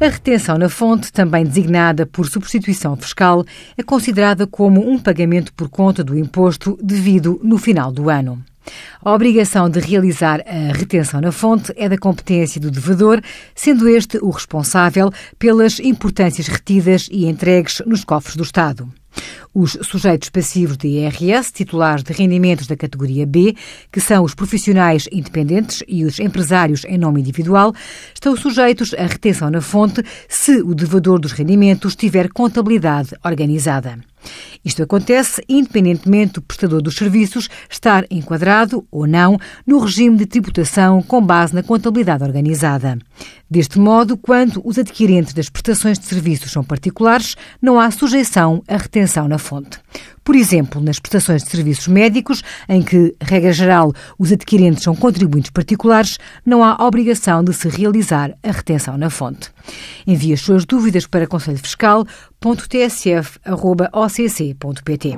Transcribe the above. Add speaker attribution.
Speaker 1: A retenção na fonte, também designada por substituição fiscal, é considerada como um pagamento por conta do imposto devido no final do ano. A obrigação de realizar a retenção na fonte é da competência do devedor, sendo este o responsável pelas importâncias retidas e entregues nos cofres do Estado. Os sujeitos passivos de IRS, titulares de rendimentos da categoria B, que são os profissionais independentes e os empresários em nome individual, estão sujeitos à retenção na fonte se o devedor dos rendimentos tiver contabilidade organizada. Isto acontece independentemente do prestador dos serviços estar enquadrado ou não no regime de tributação com base na contabilidade organizada. Deste modo, quando os adquirentes das prestações de serviços são particulares, não há sujeição à retenção na fonte. Por exemplo, nas prestações de serviços médicos, em que, regra geral, os adquirentes são contribuintes particulares, não há obrigação de se realizar a retenção na fonte. Envie as suas dúvidas para conselhofiscal.tsf.occ.pt.